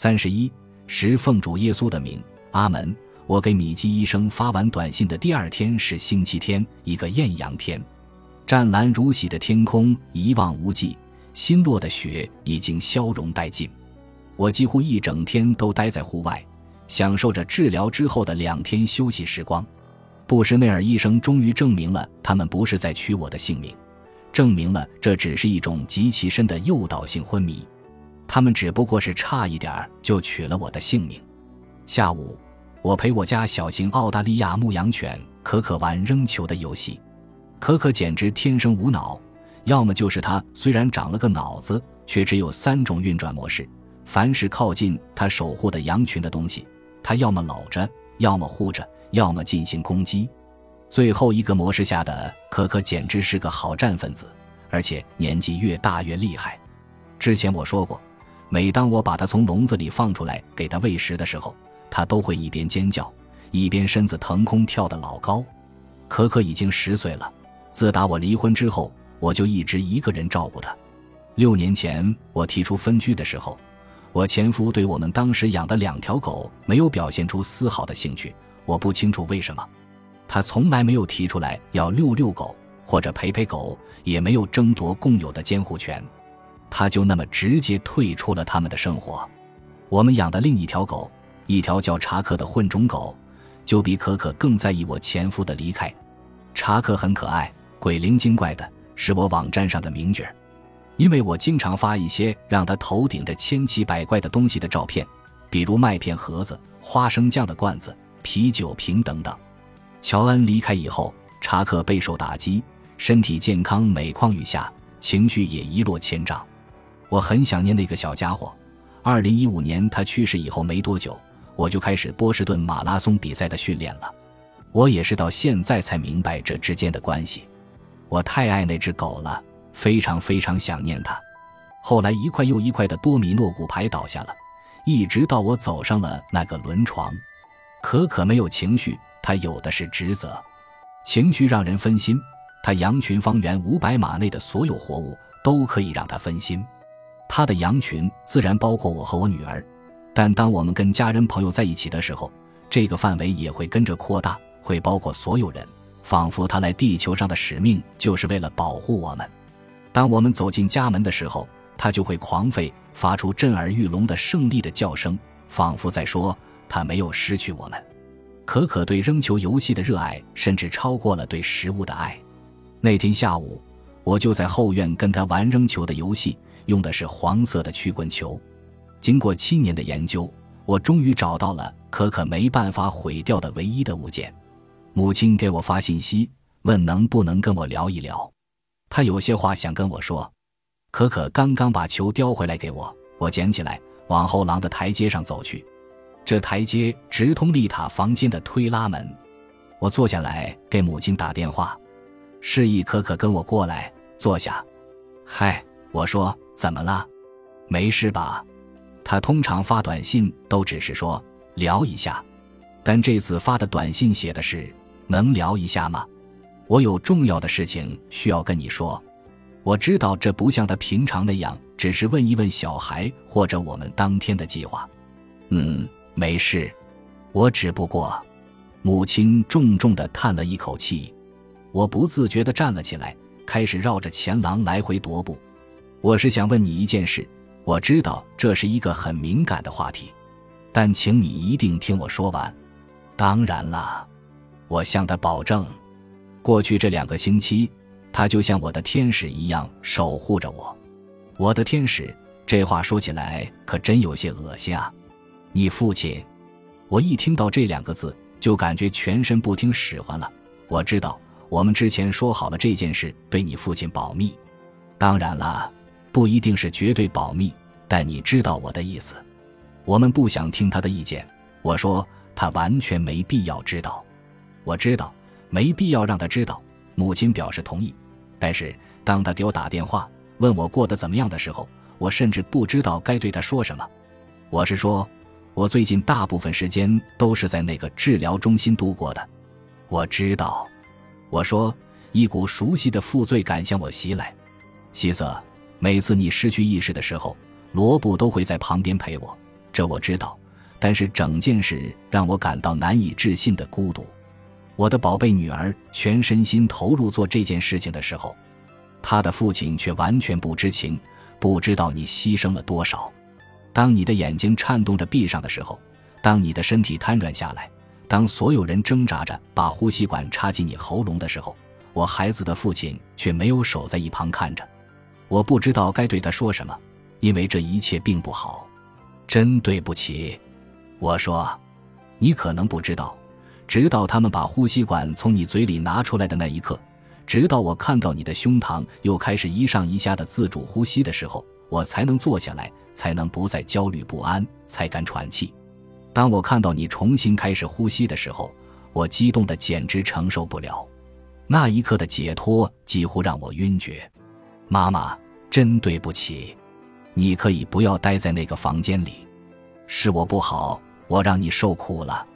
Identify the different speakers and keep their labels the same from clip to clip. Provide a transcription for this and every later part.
Speaker 1: 三十一，十奉主耶稣的名，阿门。我给米基医生发完短信的第二天是星期天，一个艳阳天，湛蓝如洗的天空一望无际，新落的雪已经消融殆尽。我几乎一整天都待在户外，享受着治疗之后的两天休息时光。布什内尔医生终于证明了，他们不是在取我的性命，证明了这只是一种极其深的诱导性昏迷。他们只不过是差一点儿就取了我的性命。下午，我陪我家小型澳大利亚牧羊犬可可玩扔球的游戏。可可简直天生无脑，要么就是他虽然长了个脑子，却只有三种运转模式。凡是靠近他守护的羊群的东西，他要么搂着，要么护着，要么进行攻击。最后一个模式下的可可简直是个好战分子，而且年纪越大越厉害。之前我说过。每当我把它从笼子里放出来给它喂食的时候，它都会一边尖叫，一边身子腾空跳得老高。可可已经十岁了，自打我离婚之后，我就一直一个人照顾它。六年前我提出分居的时候，我前夫对我们当时养的两条狗没有表现出丝毫的兴趣。我不清楚为什么，他从来没有提出来要遛遛狗或者陪陪狗，也没有争夺共有的监护权。他就那么直接退出了他们的生活。我们养的另一条狗，一条叫查克的混种狗，就比可可更在意我前夫的离开。查克很可爱，鬼灵精怪的，是我网站上的名角。因为我经常发一些让他头顶着千奇百怪的东西的照片，比如麦片盒子、花生酱的罐子、啤酒瓶等等。乔恩离开以后，查克备受打击，身体健康每况愈下，情绪也一落千丈。我很想念那个小家伙。二零一五年他去世以后没多久，我就开始波士顿马拉松比赛的训练了。我也是到现在才明白这之间的关系。我太爱那只狗了，非常非常想念它。后来一块又一块的多米诺骨牌倒下了，一直到我走上了那个轮床。可可没有情绪，他有的是职责。情绪让人分心，他羊群方圆五百码内的所有活物都可以让他分心。他的羊群自然包括我和我女儿，但当我们跟家人朋友在一起的时候，这个范围也会跟着扩大，会包括所有人，仿佛他来地球上的使命就是为了保护我们。当我们走进家门的时候，他就会狂吠，发出震耳欲聋的胜利的叫声，仿佛在说他没有失去我们。可可对扔球游戏的热爱甚至超过了对食物的爱。那天下午，我就在后院跟他玩扔球的游戏。用的是黄色的曲棍球。经过七年的研究，我终于找到了可可没办法毁掉的唯一的物件。母亲给我发信息，问能不能跟我聊一聊。她有些话想跟我说。可可刚刚把球叼回来给我，我捡起来往后廊的台阶上走去。这台阶直通丽塔房间的推拉门。我坐下来给母亲打电话，示意可可跟我过来坐下。嗨，我说。怎么了？没事吧？他通常发短信都只是说聊一下，但这次发的短信写的是能聊一下吗？我有重要的事情需要跟你说。我知道这不像他平常那样，只是问一问小孩或者我们当天的计划。嗯，没事，我只不过……母亲重重的叹了一口气。我不自觉的站了起来，开始绕着前廊来回踱步。我是想问你一件事，我知道这是一个很敏感的话题，但请你一定听我说完。当然了，我向他保证，过去这两个星期，他就像我的天使一样守护着我。我的天使，这话说起来可真有些恶心啊！你父亲，我一听到这两个字，就感觉全身不听使唤了。我知道，我们之前说好了这件事对你父亲保密。当然了。不一定是绝对保密，但你知道我的意思。我们不想听他的意见。我说他完全没必要知道。我知道没必要让他知道。母亲表示同意。但是当他给我打电话问我过得怎么样的时候，我甚至不知道该对他说什么。我是说，我最近大部分时间都是在那个治疗中心度过的。我知道。我说，一股熟悉的负罪感向我袭来。希瑟。每次你失去意识的时候，罗布都会在旁边陪我。这我知道。但是整件事让我感到难以置信的孤独。我的宝贝女儿全身心投入做这件事情的时候，她的父亲却完全不知情，不知道你牺牲了多少。当你的眼睛颤动着闭上的时候，当你的身体瘫软下来，当所有人挣扎着把呼吸管插进你喉咙的时候，我孩子的父亲却没有守在一旁看着。我不知道该对他说什么，因为这一切并不好。真对不起，我说。你可能不知道，直到他们把呼吸管从你嘴里拿出来的那一刻，直到我看到你的胸膛又开始一上一下的自主呼吸的时候，我才能坐下来，才能不再焦虑不安，才敢喘气。当我看到你重新开始呼吸的时候，我激动的简直承受不了。那一刻的解脱几乎让我晕厥。妈妈，真对不起，你可以不要待在那个房间里，是我不好，我让你受苦了，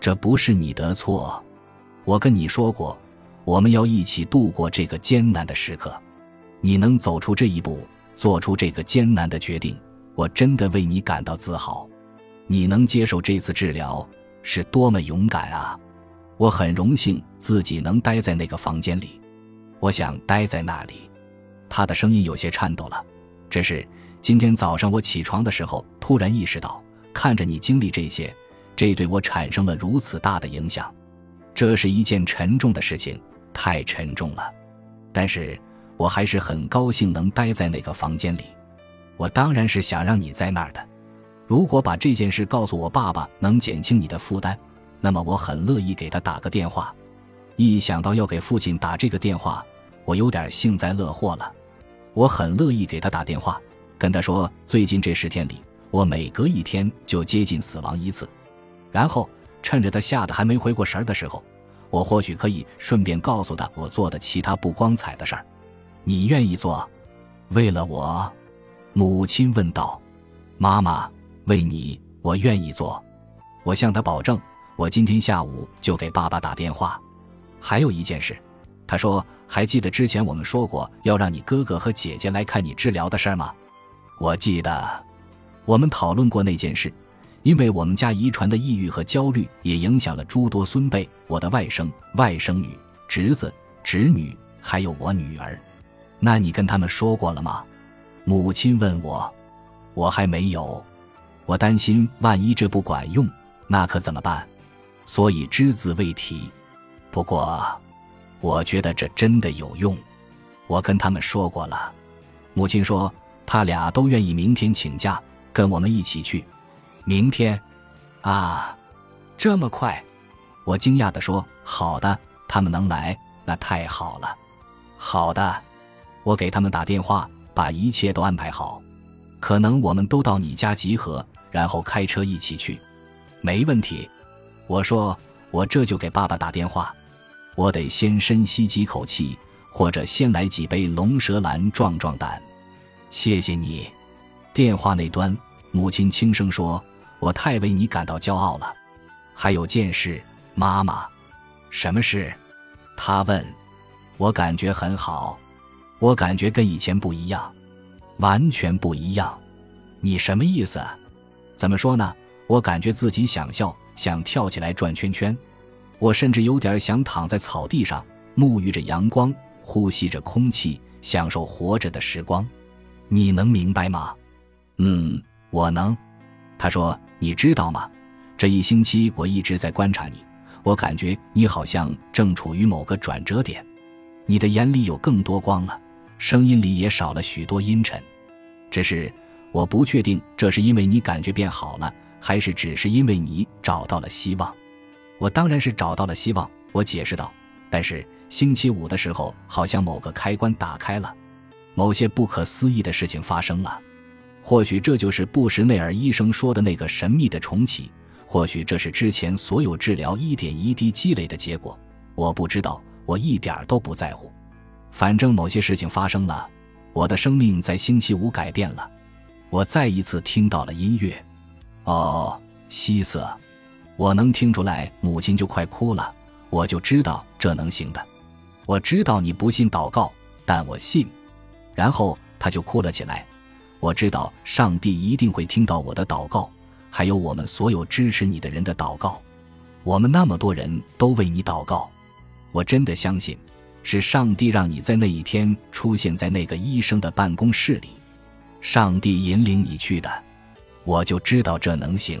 Speaker 1: 这不是你的错。我跟你说过，我们要一起度过这个艰难的时刻。你能走出这一步，做出这个艰难的决定，我真的为你感到自豪。你能接受这次治疗，是多么勇敢啊！我很荣幸自己能待在那个房间里，我想待在那里。他的声音有些颤抖了。只是今天早上我起床的时候，突然意识到，看着你经历这些，这对我产生了如此大的影响。这是一件沉重的事情，太沉重了。但是我还是很高兴能待在那个房间里。我当然是想让你在那儿的。如果把这件事告诉我爸爸，能减轻你的负担，那么我很乐意给他打个电话。一想到要给父亲打这个电话，我有点幸灾乐祸了。我很乐意给他打电话，跟他说最近这十天里，我每隔一天就接近死亡一次。然后趁着他吓得还没回过神儿的时候，我或许可以顺便告诉他我做的其他不光彩的事儿。你愿意做？为了我？母亲问道。妈妈，为你，我愿意做。我向他保证，我今天下午就给爸爸打电话。还有一件事。他说：“还记得之前我们说过要让你哥哥和姐姐来看你治疗的事儿吗？”我记得，我们讨论过那件事，因为我们家遗传的抑郁和焦虑也影响了诸多孙辈，我的外甥、外甥女、侄子、侄女，还有我女儿。那你跟他们说过了吗？母亲问我。我还没有，我担心万一这不管用，那可怎么办？所以只字未提。不过。我觉得这真的有用，我跟他们说过了。母亲说，他俩都愿意明天请假跟我们一起去。明天，啊，这么快？我惊讶地说：“好的，他们能来，那太好了。”好的，我给他们打电话，把一切都安排好。可能我们都到你家集合，然后开车一起去。没问题，我说，我这就给爸爸打电话。我得先深吸几口气，或者先来几杯龙舌兰壮壮胆。谢谢你。电话那端，母亲轻声说：“我太为你感到骄傲了。”还有件事，妈妈。什么事？他问。我感觉很好，我感觉跟以前不一样，完全不一样。你什么意思？怎么说呢？我感觉自己想笑，想跳起来转圈圈。我甚至有点想躺在草地上，沐浴着阳光，呼吸着空气，享受活着的时光。你能明白吗？嗯，我能。他说：“你知道吗？这一星期我一直在观察你，我感觉你好像正处于某个转折点。你的眼里有更多光了，声音里也少了许多阴沉。只是我不确定，这是因为你感觉变好了，还是只是因为你找到了希望。”我当然是找到了希望，我解释道。但是星期五的时候，好像某个开关打开了，某些不可思议的事情发生了。或许这就是布什内尔医生说的那个神秘的重启，或许这是之前所有治疗一点一滴积累的结果。我不知道，我一点都不在乎。反正某些事情发生了，我的生命在星期五改变了。我再一次听到了音乐。哦，希瑟。我能听出来，母亲就快哭了。我就知道这能行的。我知道你不信祷告，但我信。然后他就哭了起来。我知道上帝一定会听到我的祷告，还有我们所有支持你的人的祷告。我们那么多人都为你祷告。我真的相信，是上帝让你在那一天出现在那个医生的办公室里，上帝引领你去的。我就知道这能行。